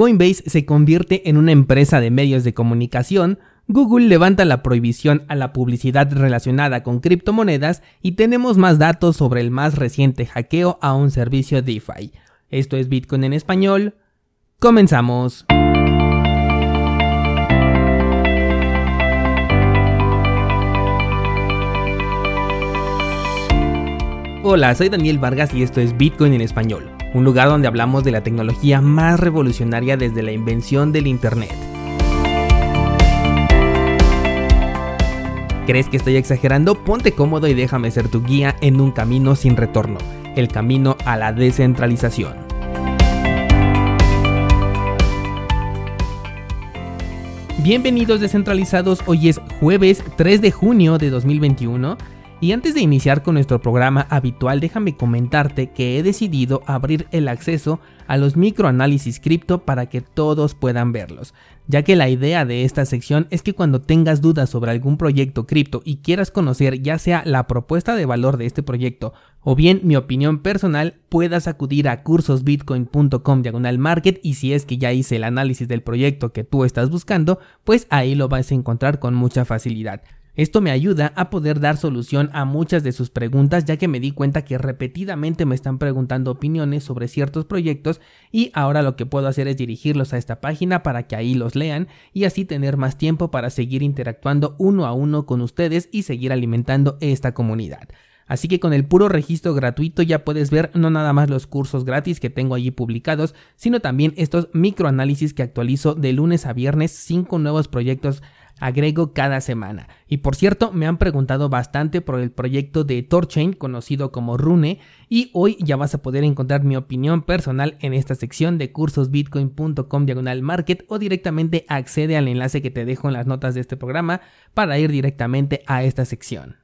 Coinbase se convierte en una empresa de medios de comunicación, Google levanta la prohibición a la publicidad relacionada con criptomonedas y tenemos más datos sobre el más reciente hackeo a un servicio DeFi. Esto es Bitcoin en español. Comenzamos. Hola, soy Daniel Vargas y esto es Bitcoin en español, un lugar donde hablamos de la tecnología más revolucionaria desde la invención del Internet. ¿Crees que estoy exagerando? Ponte cómodo y déjame ser tu guía en un camino sin retorno, el camino a la descentralización. Bienvenidos descentralizados, hoy es jueves 3 de junio de 2021 y antes de iniciar con nuestro programa habitual, déjame comentarte que he decidido abrir el acceso a los microanálisis cripto para que todos puedan verlos, ya que la idea de esta sección es que cuando tengas dudas sobre algún proyecto cripto y quieras conocer ya sea la propuesta de valor de este proyecto o bien mi opinión personal, puedas acudir a cursosbitcoin.com diagonal market y si es que ya hice el análisis del proyecto que tú estás buscando, pues ahí lo vas a encontrar con mucha facilidad. Esto me ayuda a poder dar solución a muchas de sus preguntas ya que me di cuenta que repetidamente me están preguntando opiniones sobre ciertos proyectos y ahora lo que puedo hacer es dirigirlos a esta página para que ahí los lean y así tener más tiempo para seguir interactuando uno a uno con ustedes y seguir alimentando esta comunidad. Así que con el puro registro gratuito ya puedes ver no nada más los cursos gratis que tengo allí publicados, sino también estos microanálisis que actualizo de lunes a viernes, cinco nuevos proyectos agrego cada semana. Y por cierto, me han preguntado bastante por el proyecto de Torchain, conocido como Rune, y hoy ya vas a poder encontrar mi opinión personal en esta sección de cursosbitcoin.com diagonal market o directamente accede al enlace que te dejo en las notas de este programa para ir directamente a esta sección.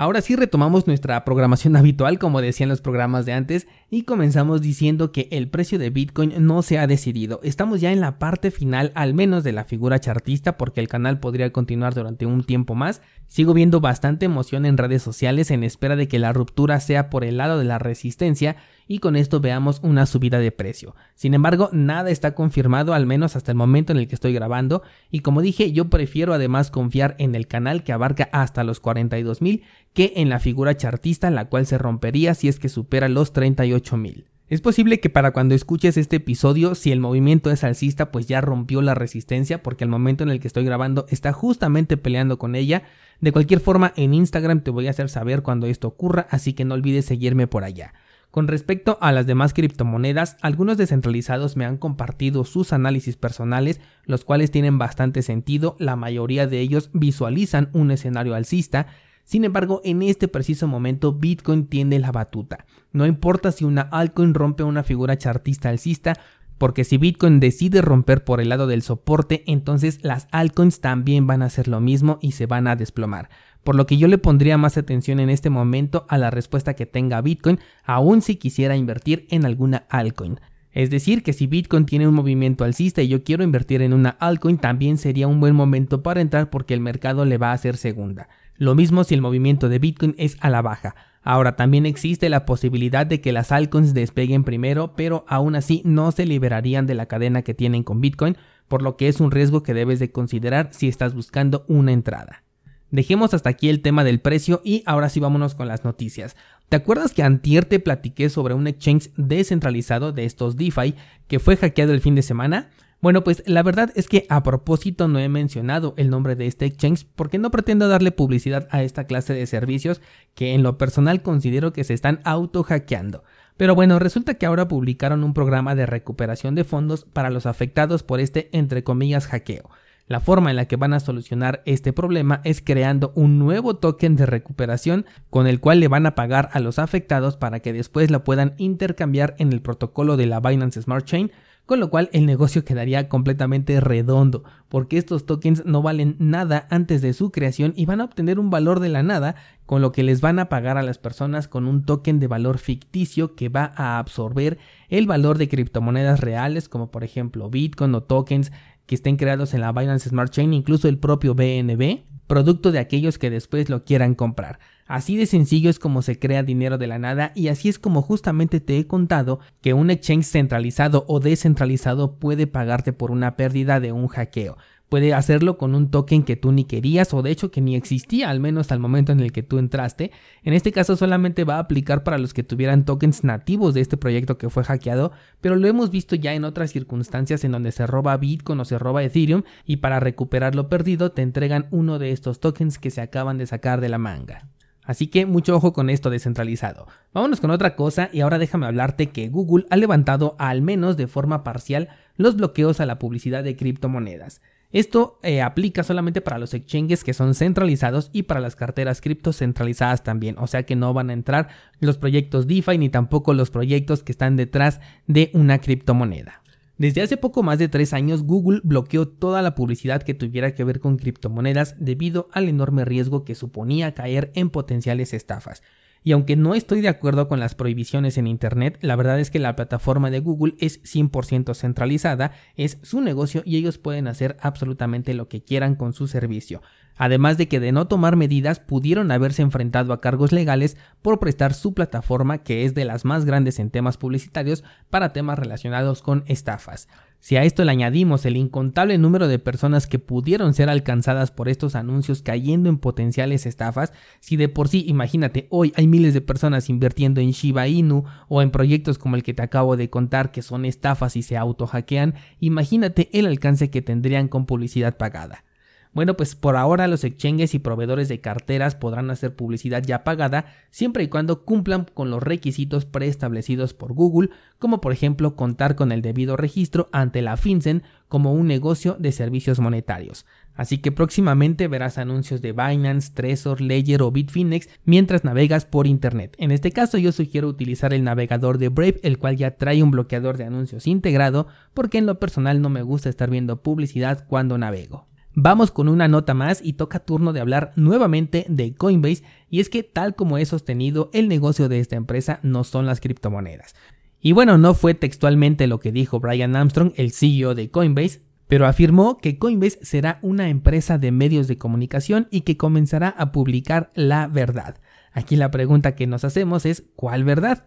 Ahora sí retomamos nuestra programación habitual como decían los programas de antes y comenzamos diciendo que el precio de Bitcoin no se ha decidido. Estamos ya en la parte final al menos de la figura chartista porque el canal podría continuar durante un tiempo más. Sigo viendo bastante emoción en redes sociales en espera de que la ruptura sea por el lado de la resistencia y con esto veamos una subida de precio. Sin embargo, nada está confirmado al menos hasta el momento en el que estoy grabando y como dije, yo prefiero además confiar en el canal que abarca hasta los 42.000 que en la figura chartista la cual se rompería si es que supera los 38.000. Es posible que para cuando escuches este episodio, si el movimiento es alcista, pues ya rompió la resistencia, porque el momento en el que estoy grabando está justamente peleando con ella. De cualquier forma, en Instagram te voy a hacer saber cuando esto ocurra, así que no olvides seguirme por allá. Con respecto a las demás criptomonedas, algunos descentralizados me han compartido sus análisis personales, los cuales tienen bastante sentido, la mayoría de ellos visualizan un escenario alcista, sin embargo, en este preciso momento Bitcoin tiene la batuta. No importa si una altcoin rompe una figura chartista alcista, porque si Bitcoin decide romper por el lado del soporte, entonces las altcoins también van a hacer lo mismo y se van a desplomar por lo que yo le pondría más atención en este momento a la respuesta que tenga Bitcoin, aun si quisiera invertir en alguna altcoin. Es decir, que si Bitcoin tiene un movimiento alcista y yo quiero invertir en una altcoin, también sería un buen momento para entrar porque el mercado le va a hacer segunda. Lo mismo si el movimiento de Bitcoin es a la baja. Ahora también existe la posibilidad de que las altcoins despeguen primero, pero aún así no se liberarían de la cadena que tienen con Bitcoin, por lo que es un riesgo que debes de considerar si estás buscando una entrada. Dejemos hasta aquí el tema del precio y ahora sí vámonos con las noticias. ¿Te acuerdas que antier te platiqué sobre un exchange descentralizado de estos DeFi que fue hackeado el fin de semana? Bueno, pues la verdad es que a propósito no he mencionado el nombre de este exchange porque no pretendo darle publicidad a esta clase de servicios que en lo personal considero que se están auto hackeando. Pero bueno, resulta que ahora publicaron un programa de recuperación de fondos para los afectados por este entre comillas hackeo. La forma en la que van a solucionar este problema es creando un nuevo token de recuperación con el cual le van a pagar a los afectados para que después lo puedan intercambiar en el protocolo de la Binance Smart Chain con lo cual el negocio quedaría completamente redondo, porque estos tokens no valen nada antes de su creación y van a obtener un valor de la nada, con lo que les van a pagar a las personas con un token de valor ficticio que va a absorber el valor de criptomonedas reales como por ejemplo Bitcoin o tokens que estén creados en la Binance Smart Chain, incluso el propio BNB, producto de aquellos que después lo quieran comprar. Así de sencillo es como se crea dinero de la nada y así es como justamente te he contado que un exchange centralizado o descentralizado puede pagarte por una pérdida de un hackeo puede hacerlo con un token que tú ni querías o de hecho que ni existía al menos al momento en el que tú entraste. En este caso solamente va a aplicar para los que tuvieran tokens nativos de este proyecto que fue hackeado, pero lo hemos visto ya en otras circunstancias en donde se roba Bitcoin o se roba Ethereum y para recuperar lo perdido te entregan uno de estos tokens que se acaban de sacar de la manga. Así que mucho ojo con esto descentralizado. Vámonos con otra cosa y ahora déjame hablarte que Google ha levantado al menos de forma parcial los bloqueos a la publicidad de criptomonedas. Esto eh, aplica solamente para los exchanges que son centralizados y para las carteras cripto centralizadas también, o sea que no van a entrar los proyectos DeFi ni tampoco los proyectos que están detrás de una criptomoneda. Desde hace poco más de tres años, Google bloqueó toda la publicidad que tuviera que ver con criptomonedas debido al enorme riesgo que suponía caer en potenciales estafas. Y aunque no estoy de acuerdo con las prohibiciones en Internet, la verdad es que la plataforma de Google es 100% centralizada, es su negocio y ellos pueden hacer absolutamente lo que quieran con su servicio. Además de que de no tomar medidas pudieron haberse enfrentado a cargos legales por prestar su plataforma, que es de las más grandes en temas publicitarios, para temas relacionados con estafas. Si a esto le añadimos el incontable número de personas que pudieron ser alcanzadas por estos anuncios cayendo en potenciales estafas, si de por sí, imagínate, hoy hay miles de personas invirtiendo en Shiba Inu o en proyectos como el que te acabo de contar que son estafas y se auto hackean, imagínate el alcance que tendrían con publicidad pagada. Bueno, pues por ahora los exchanges y proveedores de carteras podrán hacer publicidad ya pagada siempre y cuando cumplan con los requisitos preestablecidos por Google, como por ejemplo contar con el debido registro ante la FinCEN como un negocio de servicios monetarios. Así que próximamente verás anuncios de Binance, Trezor, Ledger o Bitfinex mientras navegas por internet. En este caso yo sugiero utilizar el navegador de Brave, el cual ya trae un bloqueador de anuncios integrado, porque en lo personal no me gusta estar viendo publicidad cuando navego. Vamos con una nota más y toca turno de hablar nuevamente de Coinbase y es que tal como he sostenido el negocio de esta empresa no son las criptomonedas. Y bueno, no fue textualmente lo que dijo Brian Armstrong, el CEO de Coinbase, pero afirmó que Coinbase será una empresa de medios de comunicación y que comenzará a publicar la verdad. Aquí la pregunta que nos hacemos es ¿cuál verdad?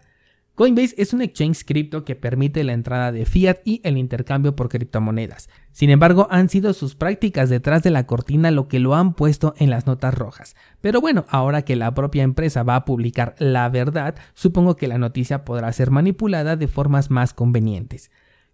Coinbase es un exchange cripto que permite la entrada de fiat y el intercambio por criptomonedas. Sin embargo, han sido sus prácticas detrás de la cortina lo que lo han puesto en las notas rojas. Pero bueno, ahora que la propia empresa va a publicar la verdad, supongo que la noticia podrá ser manipulada de formas más convenientes.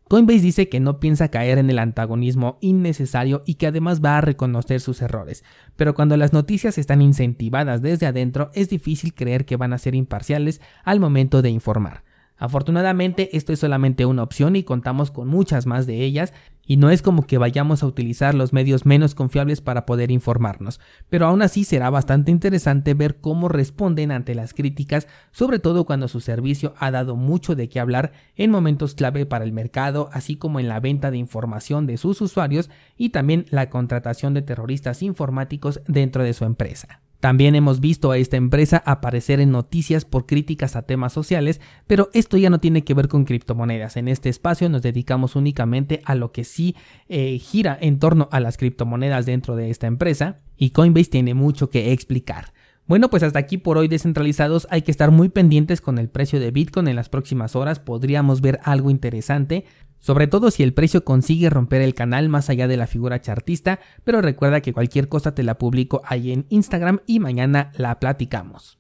Coinbase dice que no piensa caer en el antagonismo innecesario y que además va a reconocer sus errores, pero cuando las noticias están incentivadas desde adentro es difícil creer que van a ser imparciales al momento de informar. Afortunadamente esto es solamente una opción y contamos con muchas más de ellas y no es como que vayamos a utilizar los medios menos confiables para poder informarnos, pero aún así será bastante interesante ver cómo responden ante las críticas, sobre todo cuando su servicio ha dado mucho de qué hablar en momentos clave para el mercado, así como en la venta de información de sus usuarios y también la contratación de terroristas informáticos dentro de su empresa. También hemos visto a esta empresa aparecer en noticias por críticas a temas sociales, pero esto ya no tiene que ver con criptomonedas. En este espacio nos dedicamos únicamente a lo que sí eh, gira en torno a las criptomonedas dentro de esta empresa y Coinbase tiene mucho que explicar. Bueno, pues hasta aquí por hoy descentralizados. Hay que estar muy pendientes con el precio de Bitcoin en las próximas horas. Podríamos ver algo interesante. Sobre todo si el precio consigue romper el canal más allá de la figura chartista. Pero recuerda que cualquier cosa te la publico ahí en Instagram y mañana la platicamos.